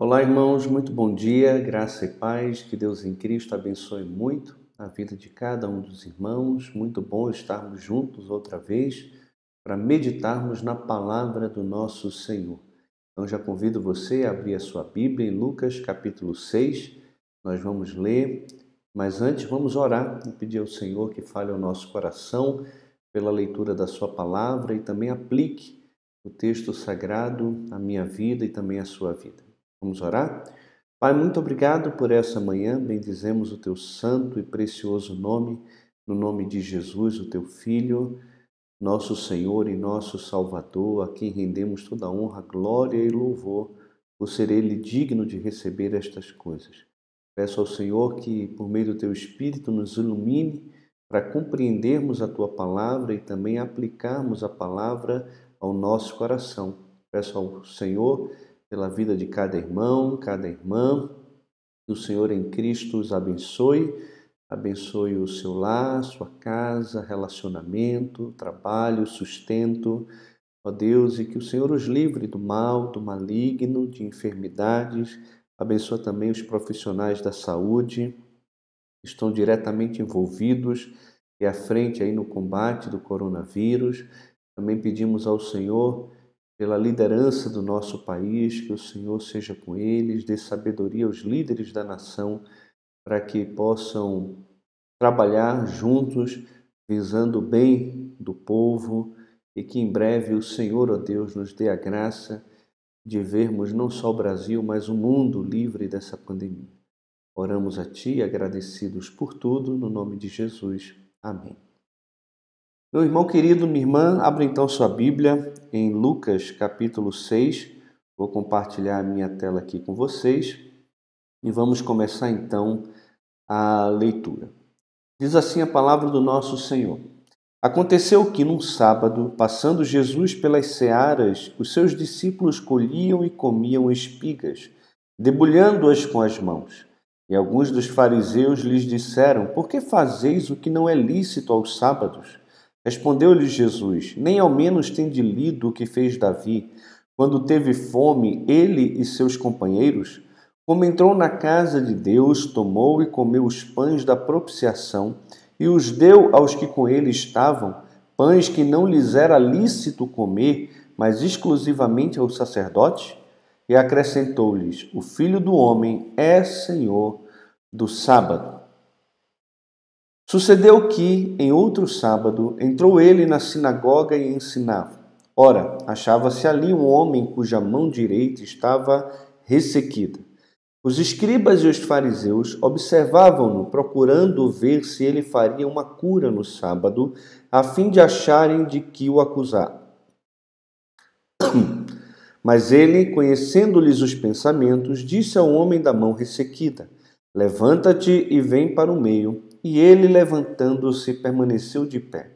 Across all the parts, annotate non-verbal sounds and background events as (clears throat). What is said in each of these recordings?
Olá, irmãos, muito bom dia, graça e paz, que Deus em Cristo abençoe muito a vida de cada um dos irmãos. Muito bom estarmos juntos outra vez para meditarmos na palavra do nosso Senhor. Então já convido você a abrir a sua Bíblia em Lucas capítulo 6. Nós vamos ler, mas antes vamos orar e pedir ao Senhor que fale ao nosso coração pela leitura da sua palavra e também aplique o texto sagrado à minha vida e também à sua vida. Vamos orar? Pai, muito obrigado por essa manhã. Bendizemos o teu santo e precioso nome, no nome de Jesus, o teu filho, nosso Senhor e nosso Salvador, a quem rendemos toda honra, glória e louvor, por ser ele digno de receber estas coisas. Peço ao Senhor que, por meio do teu Espírito, nos ilumine para compreendermos a tua palavra e também aplicarmos a palavra ao nosso coração. Peço ao Senhor pela vida de cada irmão, cada irmã. Que o Senhor em Cristo os abençoe, abençoe o seu lar, sua casa, relacionamento, trabalho, sustento. Ó Deus, e que o Senhor os livre do mal, do maligno, de enfermidades. Abençoa também os profissionais da saúde que estão diretamente envolvidos e à frente aí no combate do coronavírus. Também pedimos ao Senhor pela liderança do nosso país, que o Senhor seja com eles, dê sabedoria aos líderes da nação para que possam trabalhar juntos, visando o bem do povo e que em breve o Senhor, ó Deus, nos dê a graça de vermos não só o Brasil, mas o mundo livre dessa pandemia. Oramos a Ti, agradecidos por tudo, no nome de Jesus. Amém. Meu irmão querido, minha irmã, abra então sua Bíblia em Lucas capítulo 6. Vou compartilhar a minha tela aqui com vocês e vamos começar então a leitura. Diz assim a palavra do nosso Senhor. Aconteceu que num sábado, passando Jesus pelas searas, os seus discípulos colhiam e comiam espigas, debulhando-as com as mãos. E alguns dos fariseus lhes disseram: Por que fazeis o que não é lícito aos sábados? Respondeu-lhe Jesus: Nem ao menos tende lido o que fez Davi, quando teve fome, ele e seus companheiros? Como entrou na casa de Deus, tomou e comeu os pães da propiciação e os deu aos que com ele estavam, pães que não lhes era lícito comer, mas exclusivamente aos sacerdotes? E acrescentou-lhes: O filho do homem é senhor do sábado. Sucedeu que, em outro sábado, entrou ele na sinagoga e ensinava. Ora, achava-se ali um homem cuja mão direita estava ressequida. Os escribas e os fariseus observavam-no, procurando ver se ele faria uma cura no sábado, a fim de acharem de que o acusar. (clears throat) Mas ele, conhecendo-lhes os pensamentos, disse ao homem da mão ressequida: Levanta-te e vem para o meio. E ele, levantando-se, permaneceu de pé.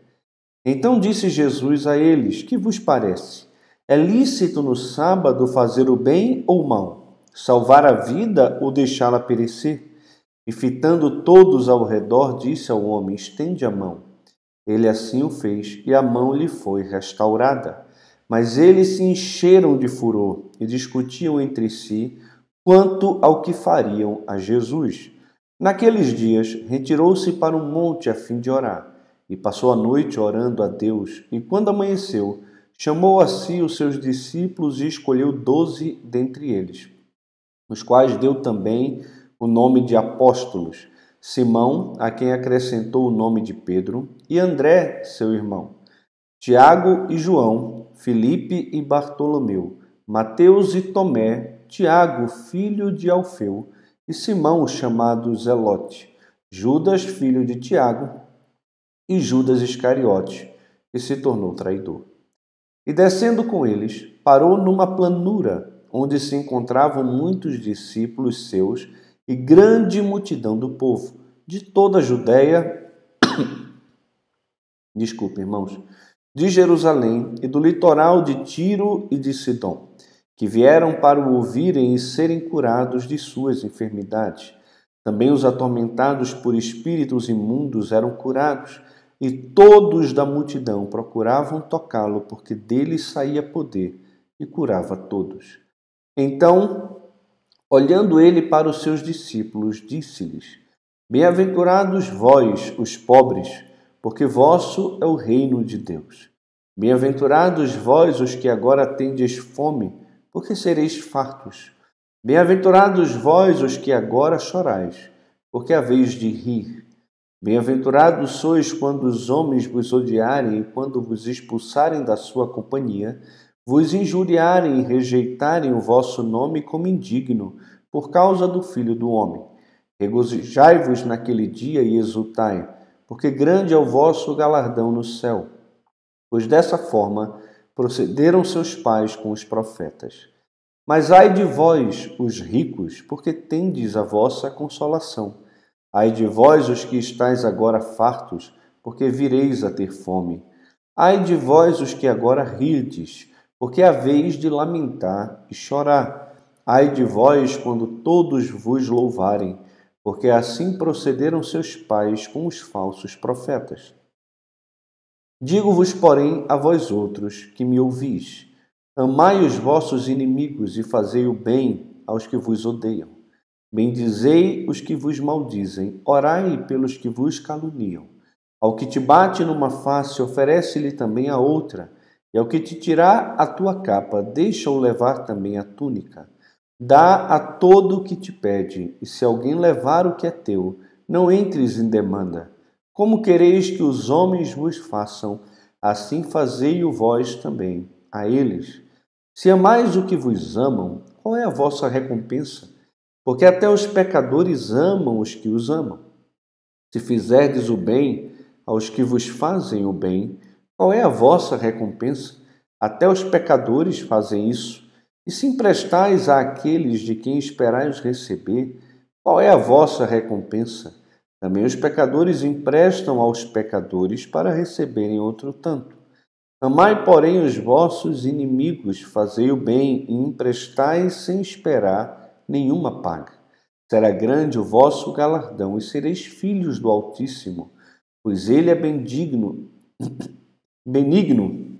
Então disse Jesus a eles: Que vos parece? É lícito no sábado fazer o bem ou o mal? Salvar a vida ou deixá-la perecer? E fitando todos ao redor, disse ao homem: Estende a mão. Ele assim o fez, e a mão lhe foi restaurada. Mas eles se encheram de furor e discutiam entre si quanto ao que fariam a Jesus. Naqueles dias, retirou-se para um monte a fim de orar, e passou a noite orando a Deus. E quando amanheceu, chamou a si os seus discípulos e escolheu doze dentre eles, os quais deu também o nome de apóstolos: Simão, a quem acrescentou o nome de Pedro, e André, seu irmão, Tiago e João, Filipe e Bartolomeu, Mateus e Tomé, Tiago, filho de Alfeu, e Simão, chamado Zelote, Judas, filho de Tiago, e Judas Iscariote, que se tornou traidor. E descendo com eles, parou numa planura, onde se encontravam muitos discípulos seus e grande multidão do povo, de toda a Judéia, (coughs) desculpe, irmãos, de Jerusalém e do litoral de Tiro e de Sidom que vieram para o ouvirem e serem curados de suas enfermidades. Também os atormentados por espíritos imundos eram curados, e todos da multidão procuravam tocá-lo, porque dele saía poder e curava todos. Então Olhando ele para os seus discípulos, disse-lhes: Bem-aventurados vós, os pobres, porque vosso é o reino de Deus. Bem-aventurados vós, os que agora tendes fome, porque sereis fartos. Bem-aventurados vós, os que agora chorais, porque haveis de rir. Bem-aventurados sois quando os homens vos odiarem e quando vos expulsarem da sua companhia, vos injuriarem e rejeitarem o vosso nome como indigno, por causa do Filho do Homem. Regozijai-vos naquele dia e exultai, porque grande é o vosso galardão no céu. Pois dessa forma procederam seus pais com os profetas. Mas ai de vós, os ricos, porque tendes a vossa consolação. Ai de vós, os que estáis agora fartos, porque vireis a ter fome. Ai de vós, os que agora rides, porque haveis de lamentar e chorar. Ai de vós, quando todos vos louvarem, porque assim procederam seus pais com os falsos profetas. Digo-vos, porém, a vós outros que me ouvis: amai os vossos inimigos e fazei o bem aos que vos odeiam. Bendizei os que vos maldizem, orai pelos que vos caluniam. Ao que te bate numa face, oferece-lhe também a outra, e ao que te tirar a tua capa, deixa-o levar também a túnica. Dá a todo o que te pede, e se alguém levar o que é teu, não entres em demanda. Como quereis que os homens vos façam, assim fazei-o vós também a eles. Se amais o que vos amam, qual é a vossa recompensa? Porque até os pecadores amam os que os amam. Se fizerdes o bem aos que vos fazem o bem, qual é a vossa recompensa? Até os pecadores fazem isso. E se emprestais àqueles de quem esperais receber, qual é a vossa recompensa? Também os pecadores emprestam aos pecadores para receberem outro tanto. Amai, porém, os vossos inimigos, fazei o bem e emprestai sem esperar nenhuma paga. Será grande o vosso galardão e sereis filhos do Altíssimo, pois ele é bendigno, (coughs) benigno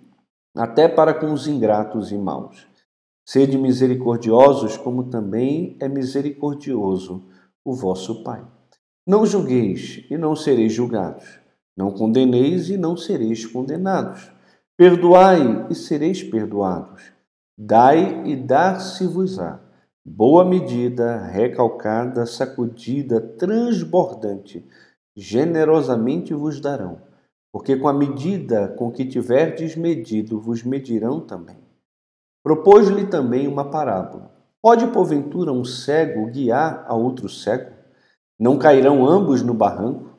até para com os ingratos e maus. Sede misericordiosos, como também é misericordioso o vosso Pai. Não julgueis e não sereis julgados. Não condeneis e não sereis condenados. Perdoai e sereis perdoados. Dai e dar-se-vos-á. Boa medida, recalcada, sacudida, transbordante, generosamente vos darão. Porque com a medida com que tiverdes medido, vos medirão também. Propôs-lhe também uma parábola. Pode, porventura, um cego guiar a outro cego? Não cairão ambos no barranco?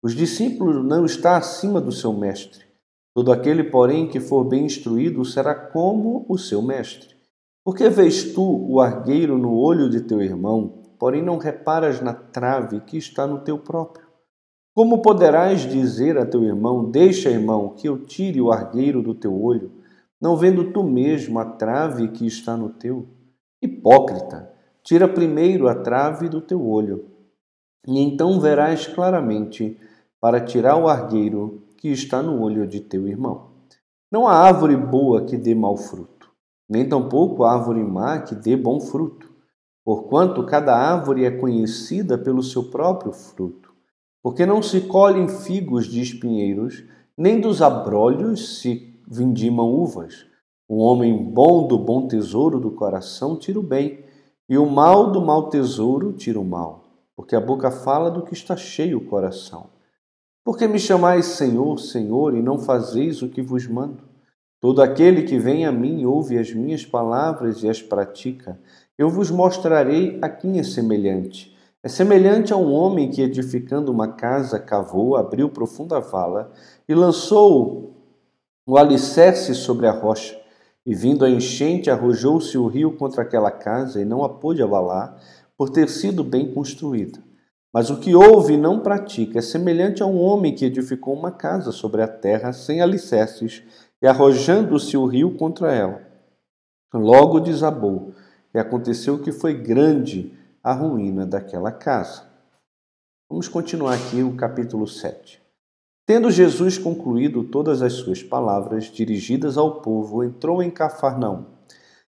Os discípulos não está acima do seu mestre. Todo aquele, porém, que for bem instruído será como o seu mestre. Porque vês tu o argueiro no olho de teu irmão, porém não reparas na trave que está no teu próprio? Como poderás dizer a teu irmão: Deixa, irmão, que eu tire o argueiro do teu olho, não vendo tu mesmo a trave que está no teu? Hipócrita, tira primeiro a trave do teu olho, e então verás claramente para tirar o argueiro que está no olho de teu irmão. Não há árvore boa que dê mau fruto, nem tampouco árvore má que dê bom fruto, porquanto cada árvore é conhecida pelo seu próprio fruto. Porque não se colhem figos de espinheiros, nem dos abrolhos se vindimam uvas. O homem bom do bom tesouro do coração tira o bem, e o mal do mau tesouro tira o mal, porque a boca fala do que está cheio o coração. Por que me chamais Senhor, Senhor, e não fazeis o que vos mando? Todo aquele que vem a mim ouve as minhas palavras e as pratica. Eu vos mostrarei a quem é semelhante. É semelhante a um homem que, edificando uma casa, cavou, abriu profunda vala e lançou o alicerce sobre a rocha. E vindo a enchente, arrojou-se o rio contra aquela casa e não a pôde abalar, por ter sido bem construída. Mas o que ouve e não pratica é semelhante a um homem que edificou uma casa sobre a terra sem alicerces e arrojando-se o rio contra ela. Logo desabou, e aconteceu que foi grande a ruína daquela casa. Vamos continuar aqui o capítulo 7. Tendo Jesus concluído todas as suas palavras dirigidas ao povo, entrou em Cafarnaum.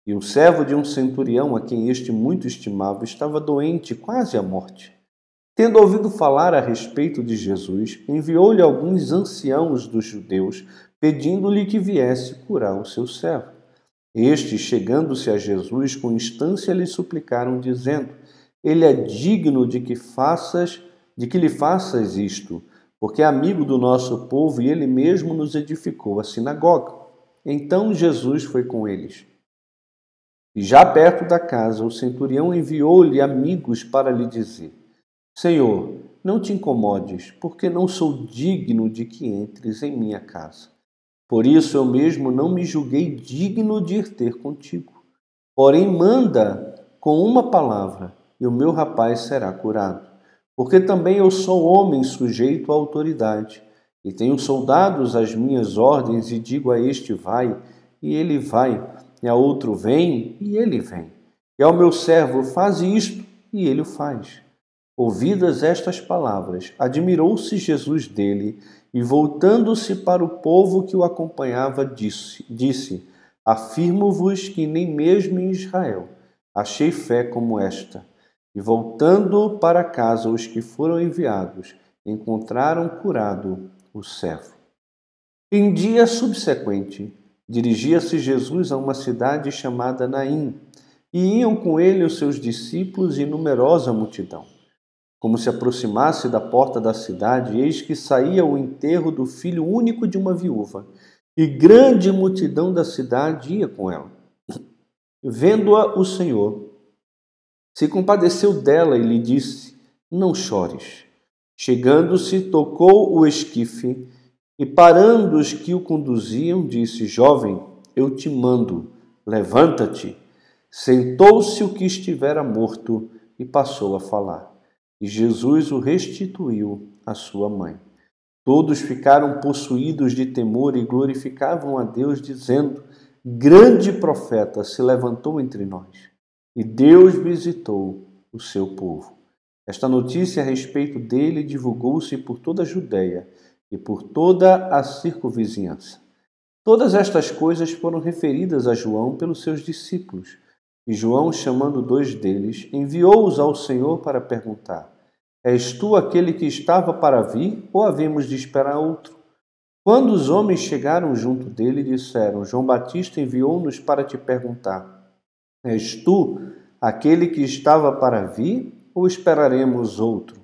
E o servo de um centurião, a quem este muito estimava, estava doente, quase à morte. Tendo ouvido falar a respeito de Jesus, enviou-lhe alguns anciãos dos judeus, pedindo-lhe que viesse curar o seu servo. Estes, chegando-se a Jesus, com instância lhe suplicaram, dizendo: Ele é digno de que faças, de que lhe faças isto, porque é amigo do nosso povo e ele mesmo nos edificou a sinagoga. Então Jesus foi com eles. E já perto da casa, o centurião enviou-lhe amigos para lhe dizer: Senhor, não te incomodes, porque não sou digno de que entres em minha casa. Por isso eu mesmo não me julguei digno de ir ter contigo. Porém, manda com uma palavra, e o meu rapaz será curado. Porque também eu sou homem sujeito à autoridade, e tenho soldados às minhas ordens, e digo a este vai, e ele vai e a outro vem, e ele vem. E ao meu servo faz isto, e ele o faz. Ouvidas estas palavras, admirou-se Jesus dele, e voltando-se para o povo que o acompanhava, disse: disse Afirmo-vos que nem mesmo em Israel achei fé como esta. E voltando para casa os que foram enviados, encontraram curado o servo. Em dia subsequente, Dirigia-se Jesus a uma cidade chamada Naim, e iam com ele os seus discípulos e numerosa multidão. Como se aproximasse da porta da cidade, eis que saía o enterro do filho único de uma viúva, e grande multidão da cidade ia com ela. Vendo-a o Senhor, se compadeceu dela e lhe disse: Não chores. Chegando-se, tocou o esquife e parando os que o conduziam, disse: Jovem, eu te mando, levanta-te. Sentou-se o que estivera morto e passou a falar. E Jesus o restituiu à sua mãe. Todos ficaram possuídos de temor e glorificavam a Deus, dizendo: Grande profeta se levantou entre nós, e Deus visitou o seu povo. Esta notícia a respeito dele divulgou-se por toda a Judéia e por toda a circunvizinhança. Todas estas coisas foram referidas a João pelos seus discípulos. E João, chamando dois deles, enviou-os ao Senhor para perguntar: És tu aquele que estava para vir, ou havemos de esperar outro? Quando os homens chegaram junto dele, disseram: João Batista enviou-nos para te perguntar: És tu aquele que estava para vir, ou esperaremos outro?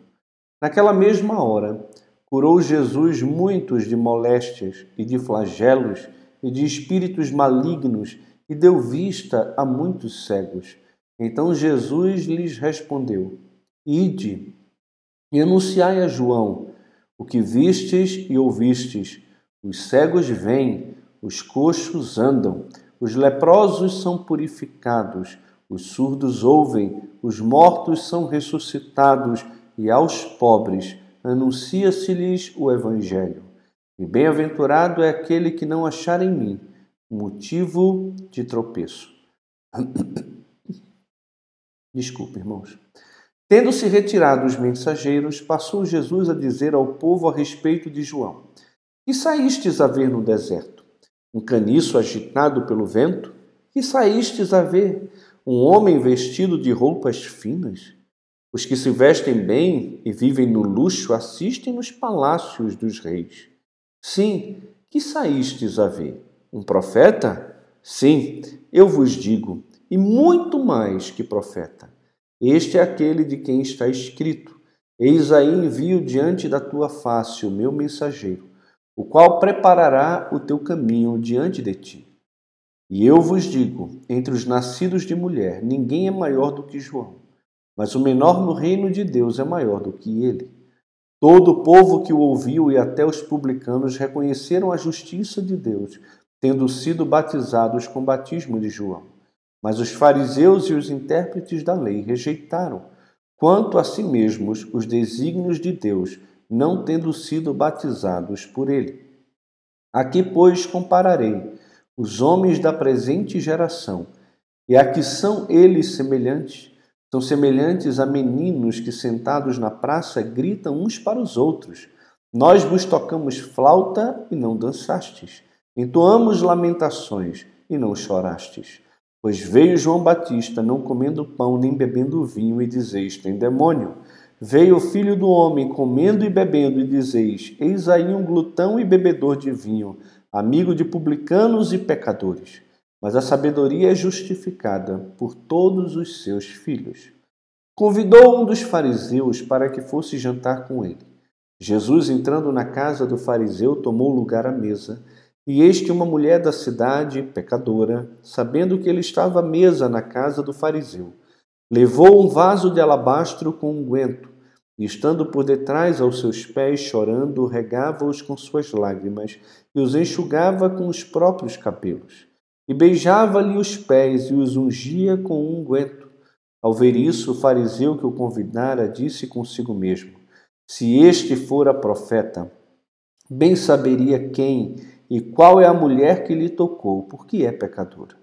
Naquela mesma hora, Curou Jesus muitos de moléstias e de flagelos e de espíritos malignos e deu vista a muitos cegos. Então Jesus lhes respondeu: Ide e anunciai a João o que vistes e ouvistes. Os cegos vêm, os coxos andam, os leprosos são purificados, os surdos ouvem, os mortos são ressuscitados e aos pobres anuncia-se-lhes o Evangelho. E bem-aventurado é aquele que não achar em mim motivo de tropeço. (coughs) Desculpe, irmãos. Tendo-se retirado os mensageiros, passou Jesus a dizer ao povo a respeito de João: Que saístes a ver no deserto? Um caniço agitado pelo vento? Que saístes a ver? Um homem vestido de roupas finas? Os que se vestem bem e vivem no luxo assistem nos palácios dos reis. Sim, que saístes a ver? Um profeta? Sim, eu vos digo, e muito mais que profeta. Este é aquele de quem está escrito: Eis aí envio diante da tua face o meu mensageiro, o qual preparará o teu caminho diante de ti. E eu vos digo: entre os nascidos de mulher, ninguém é maior do que João mas o menor no reino de Deus é maior do que ele. Todo o povo que o ouviu e até os publicanos reconheceram a justiça de Deus, tendo sido batizados com o batismo de João. Mas os fariseus e os intérpretes da lei rejeitaram, quanto a si mesmos, os desígnios de Deus, não tendo sido batizados por ele. Aqui, pois, compararei os homens da presente geração, e a que são eles semelhantes são semelhantes a meninos que, sentados na praça, gritam uns para os outros: Nós vos tocamos flauta e não dançastes, entoamos lamentações e não chorastes. Pois veio João Batista não comendo pão nem bebendo vinho, e dizeis: tem demônio. Veio o filho do homem comendo e bebendo, e dizeis: Eis aí um glutão e bebedor de vinho, amigo de publicanos e pecadores. Mas a sabedoria é justificada por todos os seus filhos. Convidou um dos fariseus para que fosse jantar com ele. Jesus, entrando na casa do fariseu, tomou lugar à mesa. E eis que uma mulher da cidade, pecadora, sabendo que ele estava à mesa na casa do fariseu, levou um vaso de alabastro com unguento, e estando por detrás aos seus pés, chorando, regava-os com suas lágrimas e os enxugava com os próprios cabelos. E beijava-lhe os pés e os ungia com unguento. Ao ver isso, o fariseu que o convidara disse consigo mesmo: Se este fora profeta, bem saberia quem e qual é a mulher que lhe tocou, porque é pecadora.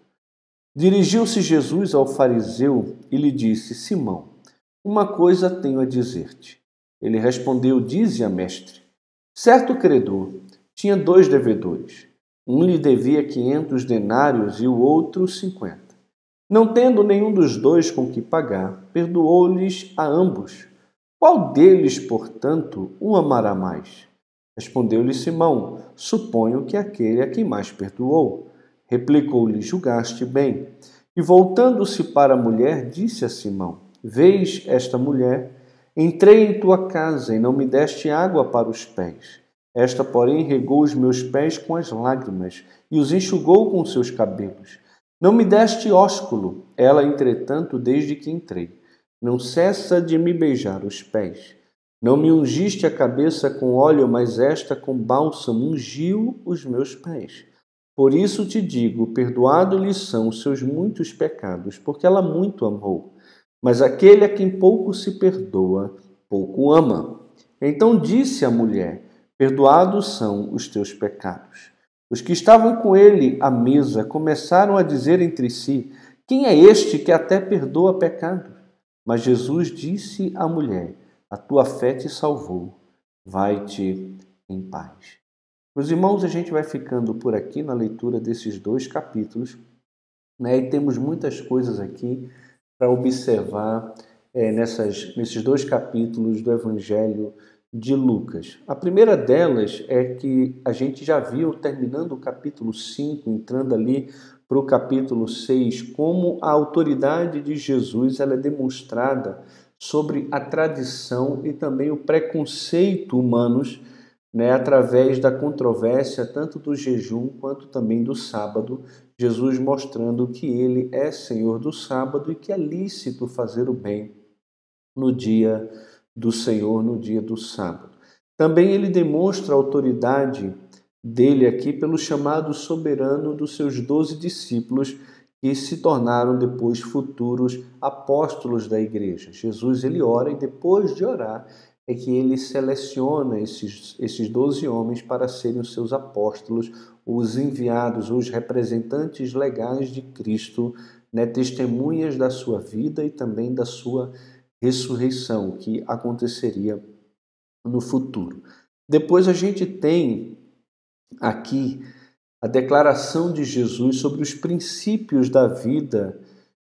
Dirigiu-se Jesus ao fariseu e lhe disse: Simão, uma coisa tenho a dizer-te. Ele respondeu: Dize a mestre. Certo credor tinha dois devedores. Um lhe devia quinhentos denários e o outro cinquenta. Não tendo nenhum dos dois com que pagar, perdoou-lhes a ambos. Qual deles, portanto, o amará mais? Respondeu-lhe Simão: Suponho que aquele a quem mais perdoou. Replicou-lhe: Julgaste bem. E voltando-se para a mulher, disse a Simão: Vês esta mulher? Entrei em tua casa e não me deste água para os pés. Esta, porém, regou os meus pés com as lágrimas e os enxugou com seus cabelos. Não me deste ósculo. Ela, entretanto, desde que entrei, não cessa de me beijar os pés. Não me ungiste a cabeça com óleo, mas esta com bálsamo ungiu os meus pés. Por isso te digo: perdoado-lhe são os seus muitos pecados, porque ela muito amou. Mas aquele a quem pouco se perdoa, pouco ama. Então disse a mulher: Perdoados são os teus pecados. Os que estavam com ele à mesa começaram a dizer entre si: Quem é este que até perdoa pecados? Mas Jesus disse à mulher: a tua fé te salvou. Vai-te em paz. Meus irmãos, a gente vai ficando por aqui na leitura desses dois capítulos, né? E temos muitas coisas aqui para observar é, nessas, nesses dois capítulos do Evangelho de Lucas. A primeira delas é que a gente já viu, terminando o capítulo 5, entrando ali para o capítulo 6, como a autoridade de Jesus ela é demonstrada sobre a tradição e também o preconceito humanos, né, através da controvérsia tanto do jejum quanto também do sábado, Jesus mostrando que ele é Senhor do sábado e que é lícito fazer o bem no dia do Senhor, no dia do sábado. Também ele demonstra a autoridade dele aqui pelo chamado soberano dos seus doze discípulos que se tornaram depois futuros apóstolos da igreja. Jesus ele ora e depois de orar é que ele seleciona esses esses doze homens para serem os seus apóstolos, os enviados, os representantes legais de Cristo, né, testemunhas da sua vida e também da sua ressurreição que aconteceria no futuro. Depois a gente tem aqui a declaração de Jesus sobre os princípios da vida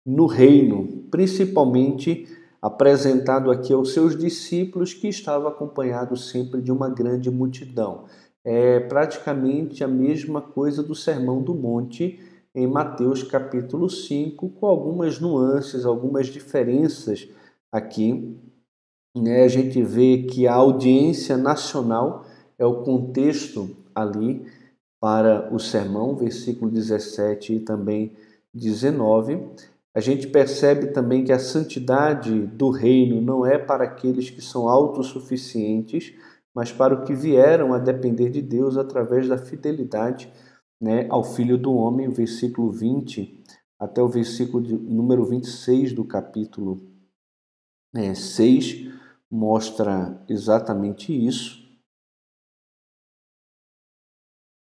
no reino, principalmente apresentado aqui aos seus discípulos, que estava acompanhado sempre de uma grande multidão. É praticamente a mesma coisa do Sermão do Monte em Mateus capítulo 5, com algumas nuances, algumas diferenças aqui. Né? A gente vê que a audiência nacional é o contexto ali para o sermão, versículo 17 e também 19. A gente percebe também que a santidade do reino não é para aqueles que são autossuficientes, mas para os que vieram a depender de Deus através da fidelidade né, ao Filho do Homem, versículo 20 até o versículo de, número 26 do capítulo né, 6 mostra exatamente isso.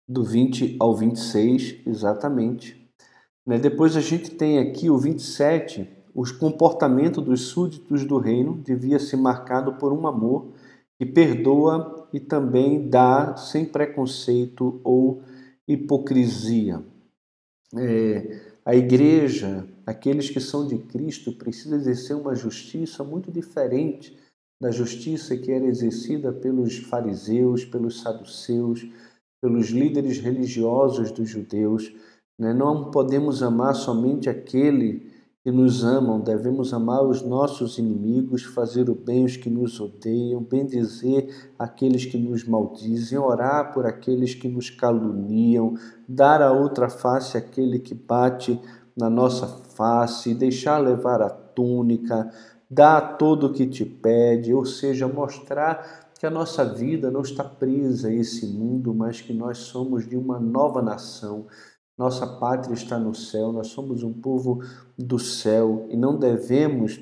do 20 ao 26, exatamente. Né? Depois a gente tem aqui o 27, o comportamento dos súditos do reino devia ser marcado por um amor que perdoa e também dá sem preconceito ou hipocrisia. É, A igreja, aqueles que são de Cristo, precisam exercer uma justiça muito diferente da justiça que era exercida pelos fariseus, pelos saduceus, pelos líderes religiosos dos judeus. Né? Não podemos amar somente aquele que nos amam, devemos amar os nossos inimigos, fazer o bem aos que nos odeiam, bendizer aqueles que nos maldizem, orar por aqueles que nos caluniam, dar a outra face àquele que bate na nossa face, deixar levar a túnica, dar todo o que te pede, ou seja, mostrar que a nossa vida não está presa a esse mundo, mas que nós somos de uma nova nação. Nossa pátria está no céu, nós somos um povo do céu e não devemos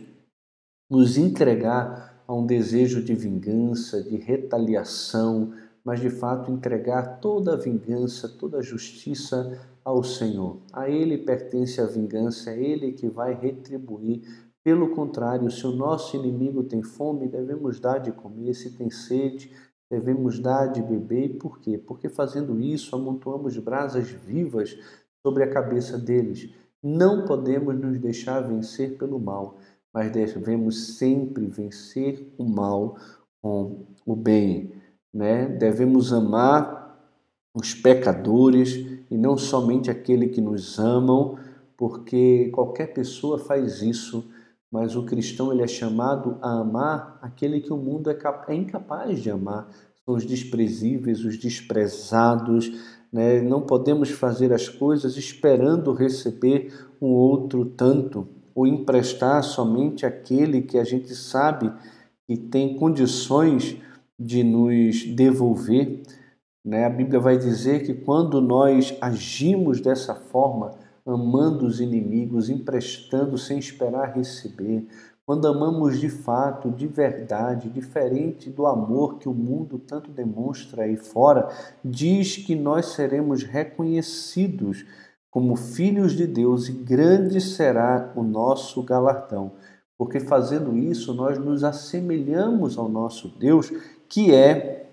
nos entregar a um desejo de vingança, de retaliação, mas de fato entregar toda a vingança, toda a justiça ao Senhor. A Ele pertence a vingança, é Ele que vai retribuir. Pelo contrário, se o nosso inimigo tem fome, devemos dar de comer, se tem sede, devemos dar de beber. Por quê? Porque fazendo isso, amontoamos brasas vivas sobre a cabeça deles. Não podemos nos deixar vencer pelo mal, mas devemos sempre vencer o mal com o bem. Né? Devemos amar os pecadores e não somente aquele que nos amam, porque qualquer pessoa faz isso mas o cristão ele é chamado a amar aquele que o mundo é, é incapaz de amar. São os desprezíveis, os desprezados. Né? Não podemos fazer as coisas esperando receber um outro tanto, ou emprestar somente aquele que a gente sabe que tem condições de nos devolver. Né? A Bíblia vai dizer que quando nós agimos dessa forma, amando os inimigos, emprestando sem esperar receber, quando amamos de fato, de verdade, diferente do amor que o mundo tanto demonstra aí fora, diz que nós seremos reconhecidos como filhos de Deus e grande será o nosso galardão. Porque fazendo isso, nós nos assemelhamos ao nosso Deus, que é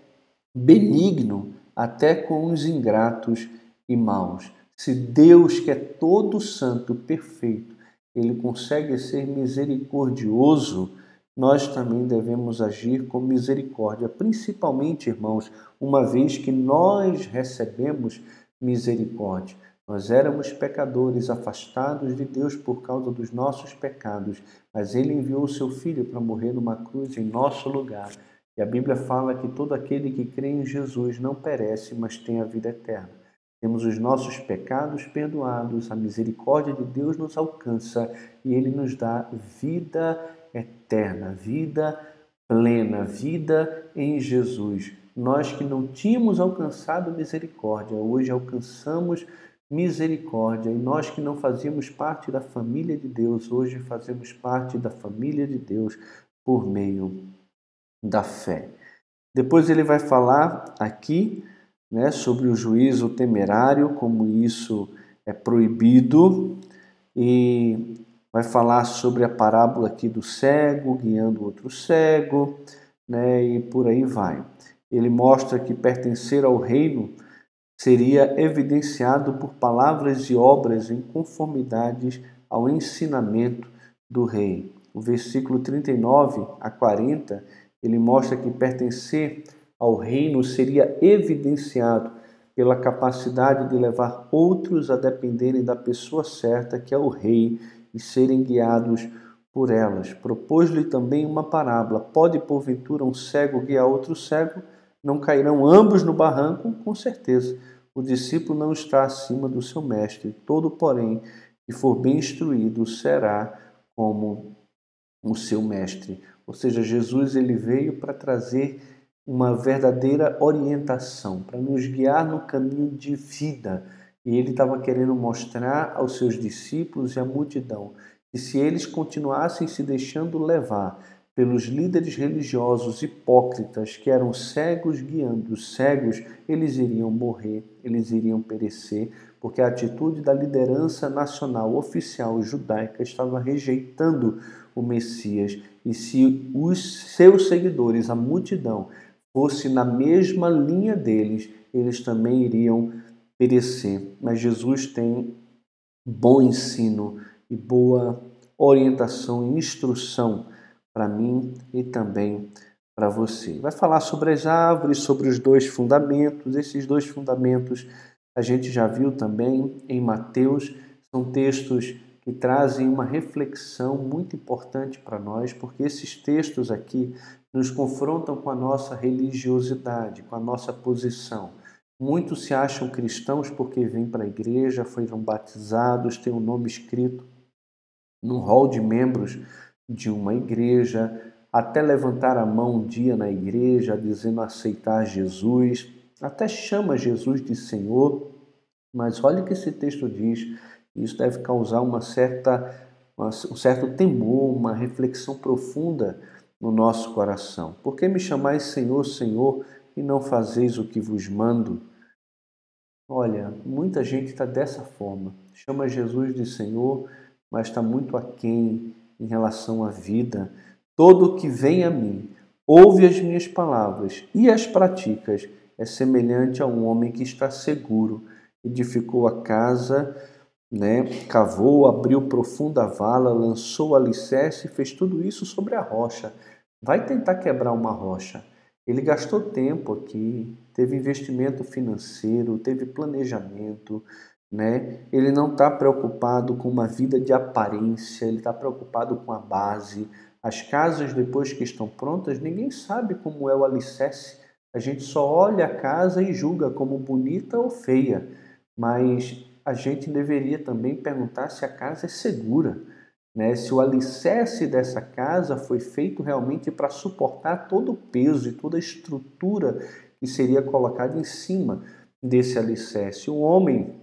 benigno até com os ingratos e maus. Se Deus, que é todo santo, perfeito, ele consegue ser misericordioso, nós também devemos agir com misericórdia, principalmente, irmãos, uma vez que nós recebemos misericórdia. Nós éramos pecadores, afastados de Deus por causa dos nossos pecados, mas Ele enviou o seu Filho para morrer numa cruz em nosso lugar. E a Bíblia fala que todo aquele que crê em Jesus não perece, mas tem a vida eterna. Temos os nossos pecados perdoados, a misericórdia de Deus nos alcança e Ele nos dá vida eterna, vida plena, vida em Jesus. Nós que não tínhamos alcançado misericórdia, hoje alcançamos misericórdia. E nós que não fazíamos parte da família de Deus, hoje fazemos parte da família de Deus por meio da fé. Depois ele vai falar aqui né, sobre o juízo temerário, como isso é proibido, e vai falar sobre a parábola aqui do cego guiando outro cego, né, e por aí vai. Ele mostra que pertencer ao reino seria evidenciado por palavras e obras em conformidades ao ensinamento do rei. O versículo 39 a 40, ele mostra que pertencer ao reino seria evidenciado pela capacidade de levar outros a dependerem da pessoa certa, que é o rei, e serem guiados por elas. Propôs-lhe também uma parábola: Pode porventura um cego guiar outro cego? Não cairão ambos no barranco? Com certeza. O discípulo não está acima do seu mestre. Todo, porém, que for bem instruído será como o seu mestre. Ou seja, Jesus ele veio para trazer uma verdadeira orientação, para nos guiar no caminho de vida. E ele estava querendo mostrar aos seus discípulos e à multidão que se eles continuassem se deixando levar pelos líderes religiosos hipócritas que eram cegos guiando os cegos, eles iriam morrer, eles iriam perecer, porque a atitude da liderança nacional oficial judaica estava rejeitando o Messias. E se os seus seguidores, a multidão, fosse na mesma linha deles, eles também iriam perecer. Mas Jesus tem bom ensino e boa orientação e instrução para mim e também para você. Vai falar sobre as árvores, sobre os dois fundamentos. Esses dois fundamentos a gente já viu também em Mateus, são textos que trazem uma reflexão muito importante para nós, porque esses textos aqui nos confrontam com a nossa religiosidade, com a nossa posição. Muitos se acham cristãos porque vêm para a igreja, foram batizados, têm o um nome escrito no hall de membros de uma igreja, até levantar a mão um dia na igreja dizendo aceitar Jesus, até chama Jesus de Senhor, mas olha o que esse texto diz, isso deve causar uma certa, um certo temor, uma reflexão profunda no nosso coração. Por que me chamais Senhor, Senhor, e não fazeis o que vos mando? Olha, muita gente está dessa forma. Chama Jesus de Senhor, mas está muito aquém em relação à vida. Todo que vem a mim, ouve as minhas palavras e as praticas, é semelhante a um homem que está seguro, edificou a casa, né, cavou, abriu profunda vala, lançou alicerce fez tudo isso sobre a rocha. Vai tentar quebrar uma rocha. Ele gastou tempo aqui, teve investimento financeiro, teve planejamento, né? Ele não está preocupado com uma vida de aparência, ele está preocupado com a base. As casas, depois que estão prontas, ninguém sabe como é o alicerce. A gente só olha a casa e julga como bonita ou feia, mas a gente deveria também perguntar se a casa é segura né? Se o alicerce dessa casa foi feito realmente para suportar todo o peso e toda a estrutura que seria colocada em cima desse alicerce. O homem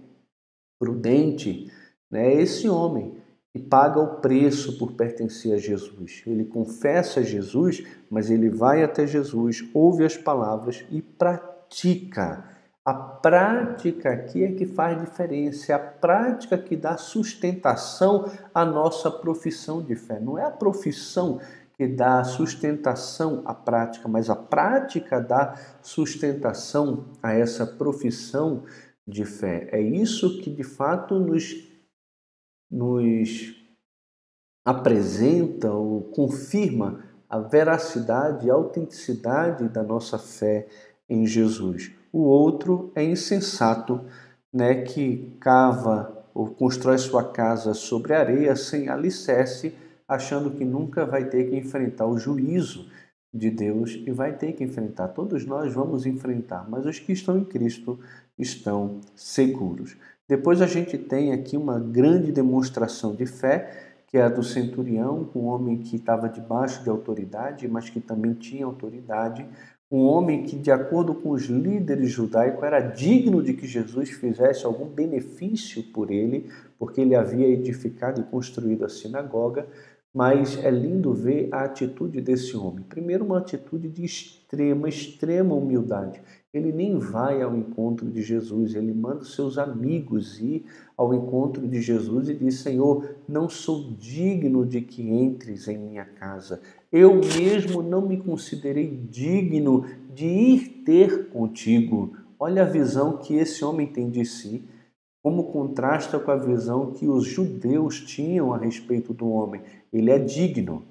prudente né, é esse homem que paga o preço por pertencer a Jesus. Ele confessa Jesus, mas ele vai até Jesus, ouve as palavras e pratica a prática aqui é que faz diferença, é a prática que dá sustentação à nossa profissão de fé. Não é a profissão que dá sustentação à prática, mas a prática dá sustentação a essa profissão de fé. É isso que de fato nos, nos apresenta ou confirma a veracidade e a autenticidade da nossa fé em Jesus o outro é insensato, né, que cava ou constrói sua casa sobre areia sem alicerce, achando que nunca vai ter que enfrentar o juízo de Deus e vai ter que enfrentar. Todos nós vamos enfrentar, mas os que estão em Cristo estão seguros. Depois a gente tem aqui uma grande demonstração de fé, que é a do centurião, um homem que estava debaixo de autoridade, mas que também tinha autoridade, um homem que, de acordo com os líderes judaicos, era digno de que Jesus fizesse algum benefício por ele, porque ele havia edificado e construído a sinagoga. Mas é lindo ver a atitude desse homem. Primeiro, uma atitude de extrema, extrema humildade. Ele nem vai ao encontro de Jesus, ele manda seus amigos ir ao encontro de Jesus e diz: Senhor, não sou digno de que entres em minha casa. Eu mesmo não me considerei digno de ir ter contigo. Olha a visão que esse homem tem de si, como contrasta com a visão que os judeus tinham a respeito do homem. Ele é digno.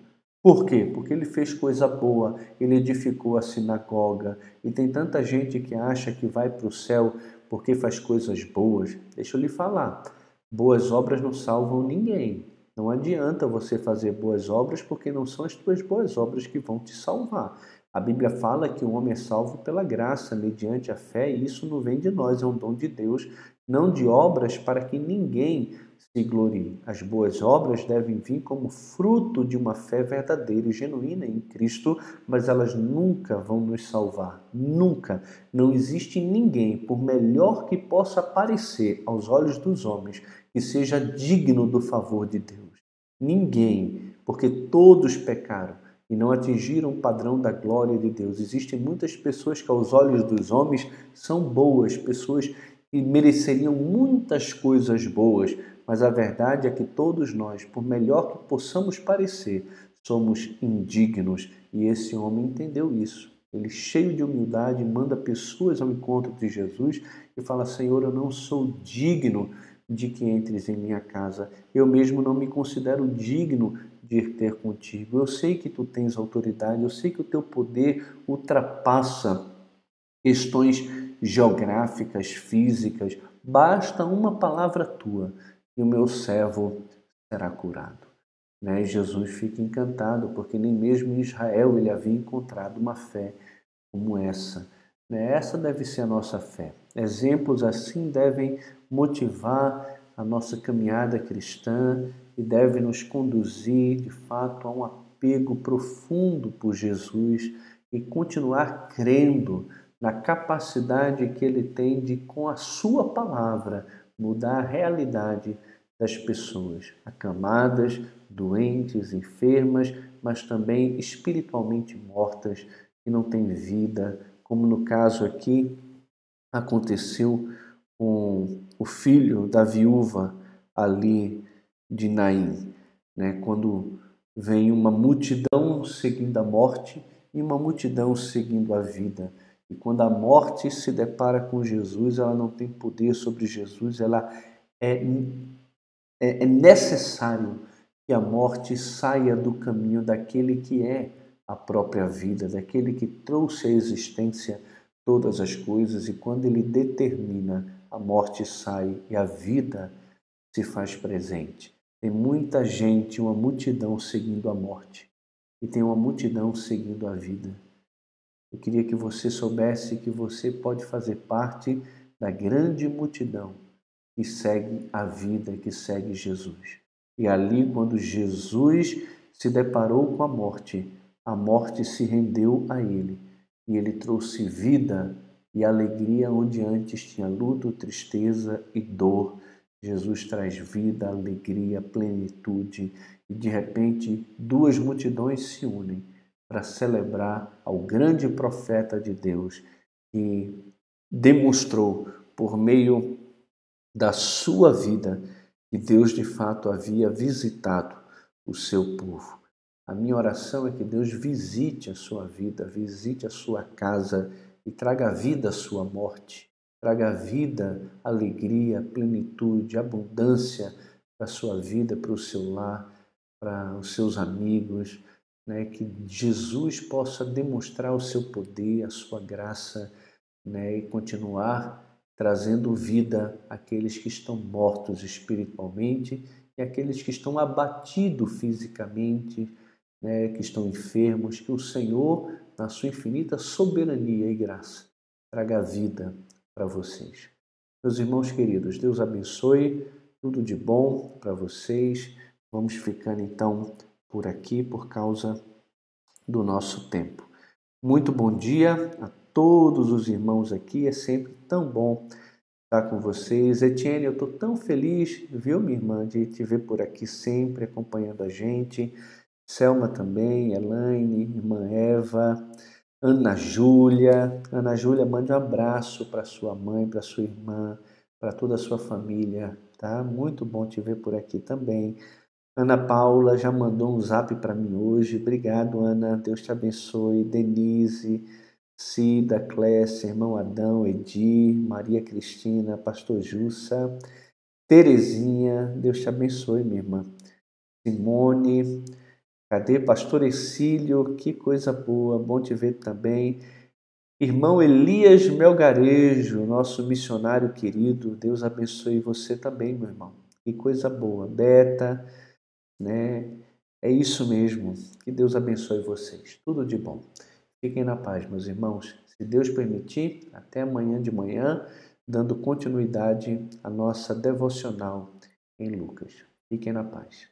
Por quê? Porque ele fez coisa boa, ele edificou a sinagoga. E tem tanta gente que acha que vai para o céu porque faz coisas boas. Deixa eu lhe falar: boas obras não salvam ninguém. Não adianta você fazer boas obras porque não são as tuas boas obras que vão te salvar. A Bíblia fala que o homem é salvo pela graça, mediante a fé, e isso não vem de nós, é um dom de Deus, não de obras para que ninguém se glorie. As boas obras devem vir como fruto de uma fé verdadeira e genuína em Cristo, mas elas nunca vão nos salvar. Nunca. Não existe ninguém, por melhor que possa parecer aos olhos dos homens, que seja digno do favor de Deus. Ninguém, porque todos pecaram e não atingiram o padrão da glória de Deus. Existem muitas pessoas que, aos olhos dos homens, são boas, pessoas que mereceriam muitas coisas boas, mas a verdade é que todos nós, por melhor que possamos parecer, somos indignos. E esse homem entendeu isso. Ele, cheio de humildade, manda pessoas ao encontro de Jesus e fala: Senhor, eu não sou digno de que entres em minha casa. Eu mesmo não me considero digno de ir ter contigo. Eu sei que tu tens autoridade, eu sei que o teu poder ultrapassa questões geográficas, físicas. Basta uma palavra tua e o meu servo será curado. Né? Jesus fica encantado porque nem mesmo em Israel ele havia encontrado uma fé como essa. Né? Essa deve ser a nossa fé. Exemplos assim devem motivar a nossa caminhada cristã e devem nos conduzir, de fato, a um apego profundo por Jesus e continuar crendo na capacidade que ele tem de, com a sua palavra, mudar a realidade das pessoas, acamadas, doentes, enfermas, mas também espiritualmente mortas, que não têm vida, como no caso aqui aconteceu com o filho da viúva ali de Naim, né? quando vem uma multidão seguindo a morte e uma multidão seguindo a vida. E quando a morte se depara com Jesus, ela não tem poder sobre Jesus, ela é, é, é necessário que a morte saia do caminho daquele que é a própria vida, daquele que trouxe à existência todas as coisas, e quando ele determina, a morte sai e a vida se faz presente. Tem muita gente, uma multidão seguindo a morte, e tem uma multidão seguindo a vida. Eu queria que você soubesse que você pode fazer parte da grande multidão que segue a vida, que segue Jesus. E ali, quando Jesus se deparou com a morte, a morte se rendeu a ele e ele trouxe vida e alegria onde antes tinha luto, tristeza e dor. Jesus traz vida, alegria, plenitude e de repente duas multidões se unem para celebrar ao grande profeta de Deus que demonstrou por meio da sua vida que Deus de fato havia visitado o seu povo. A minha oração é que Deus visite a sua vida, visite a sua casa e traga vida à sua morte, traga vida, alegria, plenitude, abundância para a sua vida, para o seu lar, para os seus amigos, né? que Jesus possa demonstrar o seu poder, a sua graça né? e continuar trazendo vida àqueles que estão mortos espiritualmente e àqueles que estão abatidos fisicamente, né, que estão enfermos, que o Senhor, na sua infinita soberania e graça, traga vida para vocês. Meus irmãos queridos, Deus abençoe, tudo de bom para vocês. Vamos ficando então por aqui por causa do nosso tempo. Muito bom dia a todos os irmãos aqui. É sempre tão bom estar com vocês. Etienne, eu estou tão feliz, viu, minha irmã, de te ver por aqui sempre acompanhando a gente. Selma também, Elaine, irmã Eva, Ana Júlia. Ana Júlia, mande um abraço para sua mãe, para sua irmã, para toda a sua família, tá? Muito bom te ver por aqui também. Ana Paula já mandou um zap para mim hoje. Obrigado, Ana. Deus te abençoe. Denise, Cida, Clécia, irmão Adão, Edir, Maria Cristina, Pastor Jussa, Terezinha, Deus te abençoe, minha irmã. Simone, cadê Pastor Exílio? Que coisa boa, bom te ver também. Irmão Elias Melgarejo, nosso missionário querido, Deus abençoe você também, meu irmão. Que coisa boa. Beta, né? É isso mesmo. Que Deus abençoe vocês. Tudo de bom. Fiquem na paz, meus irmãos. Se Deus permitir, até amanhã de manhã, dando continuidade à nossa devocional em Lucas. Fiquem na paz.